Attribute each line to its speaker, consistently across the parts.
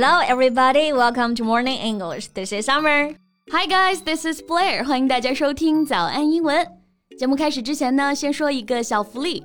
Speaker 1: Hello, everybody. Welcome to Morning English. This is Summer.
Speaker 2: Hi, guys. This is Blair. 欢迎大家收听早安英文。节目开始之前呢，先说一个小福利。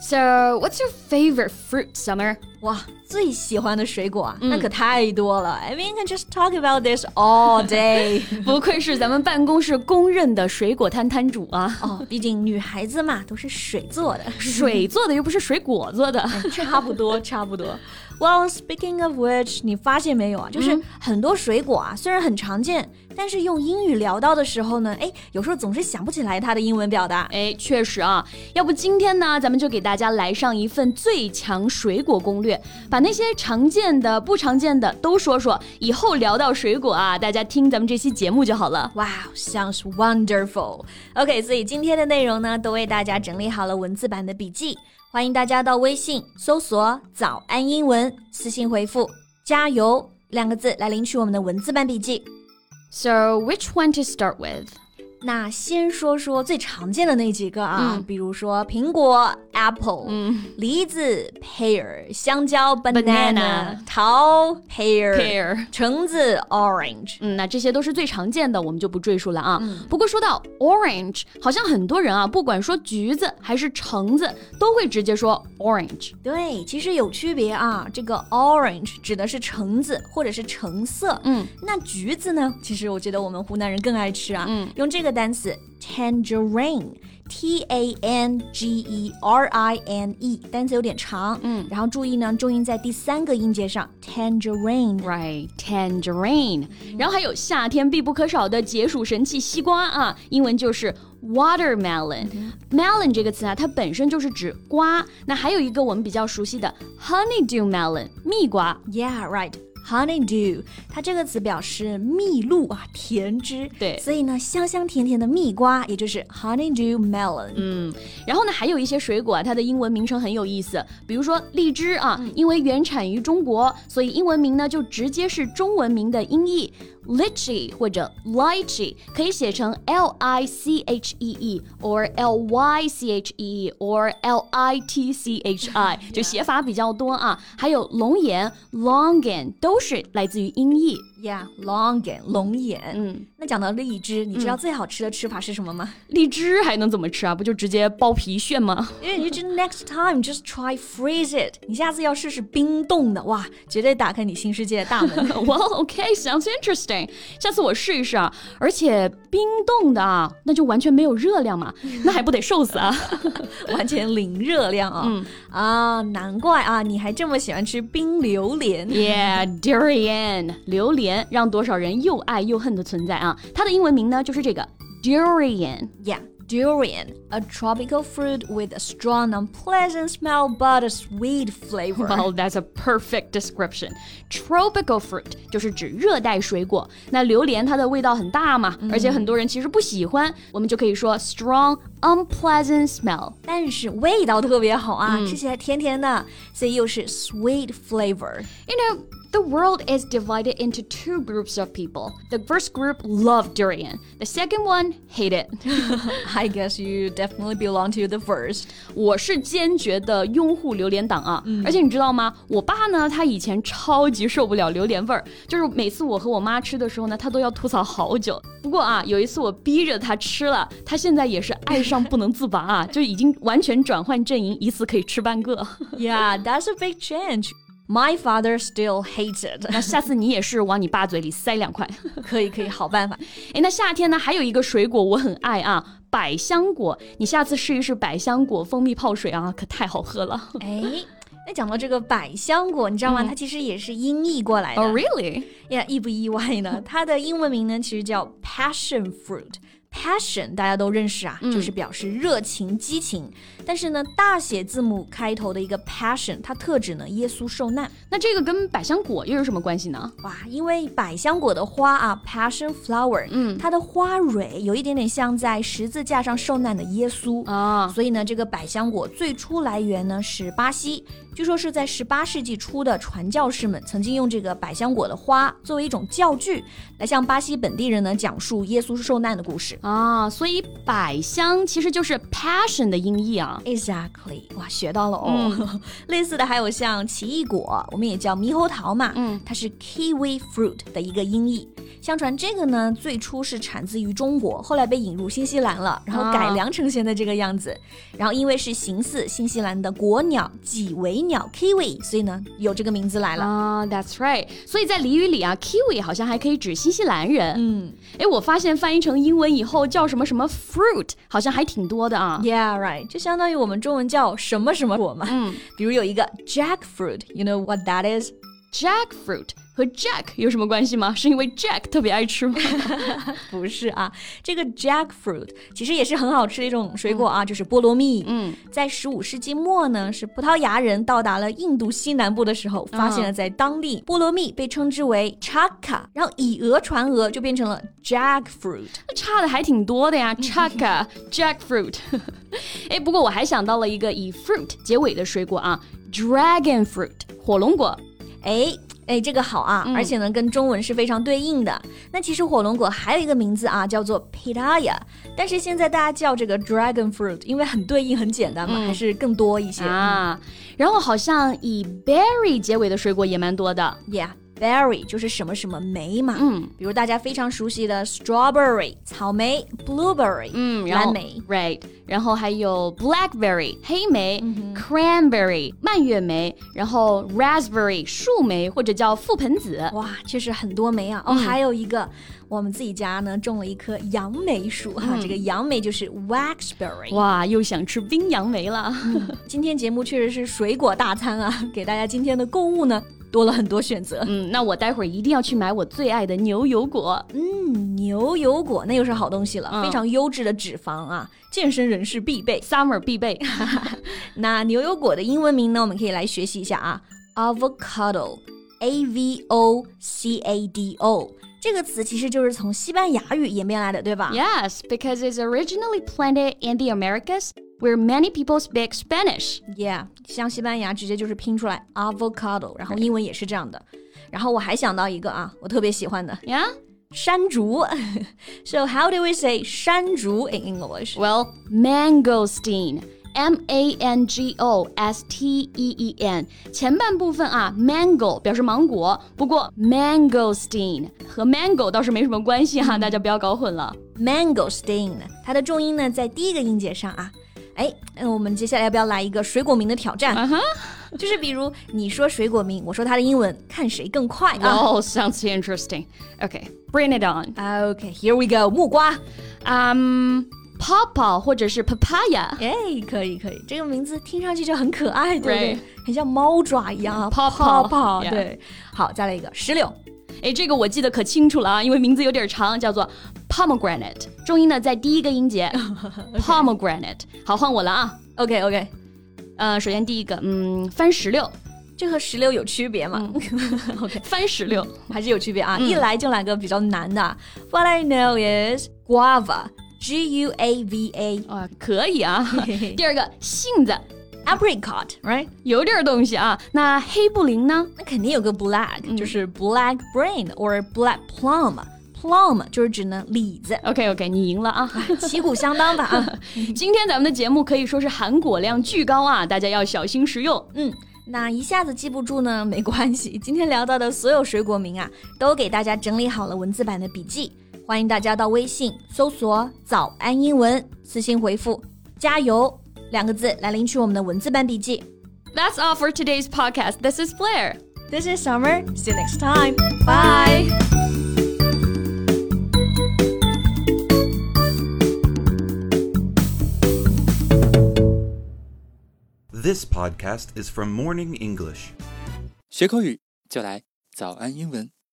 Speaker 2: ！So, what's your favorite fruit, Summer?
Speaker 1: 哇，最喜欢的水果啊，那可太多了。I mean, can just talk about this all day.
Speaker 2: 不愧是咱们办公室公认的水果摊摊主啊！
Speaker 1: 哦，毕竟女孩子嘛，都是水做的，
Speaker 2: 水做的又不是水果做的，
Speaker 1: 差不多，差不多。Well, speaking of which，你发现没有啊？就是很多水果啊，虽然很常见，但是用英语聊到的时候呢，哎，有时候总是想不起来它的英文表达。
Speaker 2: 哎，确实啊，要不今天呢，咱们就给大家来上一份最强水果攻略，把那些常见的、不常见的都说说。以后聊到水果啊，大家听咱们这期节目就好了。
Speaker 1: Wow，sounds wonderful。OK，所以今天的内容呢，都为大家整理好了文字版的笔记。欢迎大家到微信搜索“早安英文”，私信回复“加油”两个字来领取我们的文字版笔记。
Speaker 2: So which one to start with?
Speaker 1: 那先说说最常见的那几个啊，嗯、比如说苹果 apple，、嗯、梨子 pear，香蕉 banana，桃 pear，, pear 橙子 orange。
Speaker 2: 嗯，那这些都是最常见的，我们就不赘述了啊。嗯、不过说到 orange，好像很多人啊，不管说橘子还是橙子，都会直接说 orange。
Speaker 1: 对，其实有区别啊。这个 orange 指的是橙子或者是橙色。嗯，那橘子呢？其实我觉得我们湖南人更爱吃啊。嗯，用这个。个单词 tangerine，t a n g e r i n e，单词有点长，嗯，然后注意呢，重音在第三个音节上，
Speaker 2: tangerine，right，tangerine，然后还有夏天必不可少的解暑神器西瓜啊，英文就是 watermelon。melon 这个词啊，它本身就是指瓜，那还有一个我们比较熟悉的 honeydew melon，蜜瓜，
Speaker 1: yeah，right。 Honeydew，它这个词表示蜜露啊，甜汁。
Speaker 2: 对，
Speaker 1: 所以呢，香香甜甜的蜜瓜，也就是 honeydew melon。
Speaker 2: 嗯，然后呢，还有一些水果啊，它的英文名称很有意思，比如说荔枝啊，因为原产于中国，所以英文名呢就直接是中文名的音译。lychee 或者 lychee 可以写成 l i c h e e or l y c h e e or l i t c h i，就写法比较多啊。还有龙眼 longan 都是来自于音译。
Speaker 1: Yeah，longan 龙眼。嗯，那讲到荔枝，你知道最好吃的吃法是什么吗？
Speaker 2: 荔枝还能怎么吃啊？不就直接剥皮炫吗？
Speaker 1: 因为你就 next time just try freeze it，你下次要试试冰冻的，哇，绝对打开你新世界的大门。
Speaker 2: Well, okay, sounds interesting. 下次我试一试啊！而且冰冻的啊，那就完全没有热量嘛，那还不得瘦死啊？
Speaker 1: 完全零热量啊！嗯啊，难怪啊，你还这么喜欢吃冰榴莲
Speaker 2: ？Yeah, durian，榴莲让多少人又爱又恨的存在啊！它的英文名呢就是这个
Speaker 1: durian。Yeah. Durian, a tropical fruit with a strong, unpleasant smell but a sweet flavor.
Speaker 2: Well, that's a perfect description. Tropical fruit 就是指热带水果。那榴莲它的味道很大嘛，而且很多人其实不喜欢，我们就可以说 strong, unpleasant smell。
Speaker 1: 但是味道特别好啊，吃起来甜甜的，所以又是 sweet
Speaker 2: flavor。You know. The world is divided into two groups of people. The first group love durian. The second one hate it.
Speaker 1: I guess you definitely belong to the first.
Speaker 2: 我是坚决的拥护榴莲党啊！嗯、而且你知道吗？我爸呢，他以前超级受不了榴莲味儿，就是每次我和我妈吃的时候呢，他都要吐槽好久。不过啊，有一次我逼着他吃了，他现在也是爱 上不能自拔啊，就已经完全转换阵营，一次可以吃半个。
Speaker 1: Yeah, that's a big change. My father still hates it。
Speaker 2: 那下次你也是往你爸嘴里塞两块，
Speaker 1: 可以可以，好办法。
Speaker 2: 哎，那夏天呢，还有一个水果我很爱啊，百香果。你下次试一试百香果蜂蜜泡水啊，可太好喝了。
Speaker 1: 哎，那讲到这个百香果，你知道吗？它其实也是音译过来的。
Speaker 2: Oh really？
Speaker 1: 呀，意不意外呢？它的英文名呢，其实叫 passion fruit。Passion 大家都认识啊，就是表示热情、激情。但是呢，大写字母开头的一个 passion，它特指呢耶稣受难。
Speaker 2: 那这个跟百香果又有什么关系呢？
Speaker 1: 哇，因为百香果的花啊，passion flower，嗯，它的花蕊有一点点像在十字架上受难的耶稣啊，所以呢，这个百香果最初来源呢是巴西。据说是在十八世纪初的传教士们曾经用这个百香果的花作为一种教具，来向巴西本地人呢讲述耶稣受难的故事
Speaker 2: 啊。所以百香其实就是 passion 的音译啊。
Speaker 1: Exactly，哇，学到了哦。类似的还有像奇异果，我们也叫猕猴桃嘛，嗯，它是 kiwi fruit 的一个音译。相传这个呢，最初是产自于中国，后来被引入新西兰了，然后改良成现在这个样子。然后因为是形似新西兰的国鸟几维鸟 kiwi，所以呢有这个名字来了
Speaker 2: 啊。That's right。所以在俚语里啊，kiwi 好像还可以指新西兰人。嗯，哎，我发现翻译成英文以后叫什么什么 fruit，好像还挺多的啊。
Speaker 1: Yeah, right。就相当于我们中文叫什么什么果嘛。嗯，比如有一个 jackfruit，you know what that is？Jackfruit。
Speaker 2: 和 Jack 有什么关系吗？是因为 Jack 特别爱吃吗？
Speaker 1: 不是啊，这个 Jackfruit 其实也是很好吃的一种水果啊，就是菠萝蜜。嗯，在十五世纪末呢，是葡萄牙人到达了印度西南部的时候，发现了在当地菠萝蜜被称之为 Chaka，然后以讹传讹，就变成了 Jackfruit。
Speaker 2: 差的还挺多的呀，Chaka Jackfruit。哎，不过我还想到了一个以 fruit 结尾的水果啊，Dragon Fruit 火龙果。
Speaker 1: 哎。哎，这个好啊，而且呢，跟中文是非常对应的。那其实火龙果还有一个名字啊，叫做 pitaya，但是现在大家叫这个 dragon fruit，因为很对应，很简单嘛，还是更多一些
Speaker 2: 啊。然后好像以 berry 结尾的水果也蛮多的
Speaker 1: ，yeah。Berry 就是什么什么莓嘛，嗯，比如大家非常熟悉的 strawberry 草莓，blueberry 嗯，蓝莓
Speaker 2: ，right，然后还有 blackberry 黑莓，cranberry 蔓越莓，然后 raspberry 树莓或者叫覆盆子，
Speaker 1: 哇，确实很多莓啊。哦，还有一个我们自己家呢种了一棵杨梅树哈，这个杨梅就是 waxberry，
Speaker 2: 哇，又想吃冰杨梅了。
Speaker 1: 今天节目确实是水果大餐啊，给大家今天的购物呢。多了很多选择，
Speaker 2: 嗯，那我待会儿一定要去买我最爱的牛油果，
Speaker 1: 嗯，牛油果那又是好东西了，非常优质的脂肪啊，健身人士必备
Speaker 2: ，summer 必备。
Speaker 1: 那牛油果的英文名呢？我们可以来学习一下啊，avocado，a v o c a d o，这个词其实就是从西班牙语演变来的，对吧
Speaker 2: ？Yes，because it's originally planted in the Americas。where many people speak Spanish.
Speaker 1: Yeah，像西班牙直接就是拼出来 avocado，然后英文也是这样的。然后我还想到一个啊，我特别喜欢的，
Speaker 2: Yeah，
Speaker 1: 山竹。so how do we say 山竹 in English?
Speaker 2: Well, mangosteen. M A N G O S T E E N，前半部分啊，mango 表示芒果，不过 mangosteen 和 mango 倒是没什么关系哈，大家不要搞混了。
Speaker 1: mangosteen 它的重音呢在第一个音节上啊。 哎，那我们接下来要不要来一个水果名的挑战？就是比如你说水果名，我说它的英文，看谁更快啊
Speaker 2: ？Oh, sounds interesting. Okay, bring it on.
Speaker 1: Okay, here we go. 木瓜，
Speaker 2: 嗯，papa 或者是 papaya。
Speaker 1: 哎，可以可以，这个名字听上去就很可爱，对不对？很像猫爪一样啊
Speaker 2: ，papa。
Speaker 1: 对，好，再来一个石榴。
Speaker 2: 哎，这个我记得可清楚了啊，因为名字有点长，叫做 pomegranate，重音呢在第一个音节 pomegranate。好，换我了啊。
Speaker 1: OK OK，
Speaker 2: 呃，首先第一个，嗯，番石榴，
Speaker 1: 这和石榴有区别吗？
Speaker 2: OK，番石榴
Speaker 1: 还是有区别啊。一来就来个比较难的，What I know is guava，G U A V A，
Speaker 2: 啊，可以啊。第二个杏子。
Speaker 1: apricot，right？
Speaker 2: 有点东西啊。那黑布林呢？
Speaker 1: 那肯定有个 black，就是 black brain or black plum。plum 就是指呢李子。
Speaker 2: OK OK，你赢了啊，
Speaker 1: 旗鼓相当吧啊。
Speaker 2: 今天咱们的节目可以说是含果量巨高啊，大家要小心食用。
Speaker 1: 嗯，那一下子记不住呢，没关系。今天聊到的所有水果名啊，都给大家整理好了文字版的笔记，欢迎大家到微信搜索“早安英文”，私信回复“加油”。两个字来领取我们的文字版笔记。
Speaker 2: That's all for today's podcast. This is Blair.
Speaker 1: This is Summer. See you next time. Bye.
Speaker 3: This podcast is from Morning English.
Speaker 4: 学口语就来早安英文。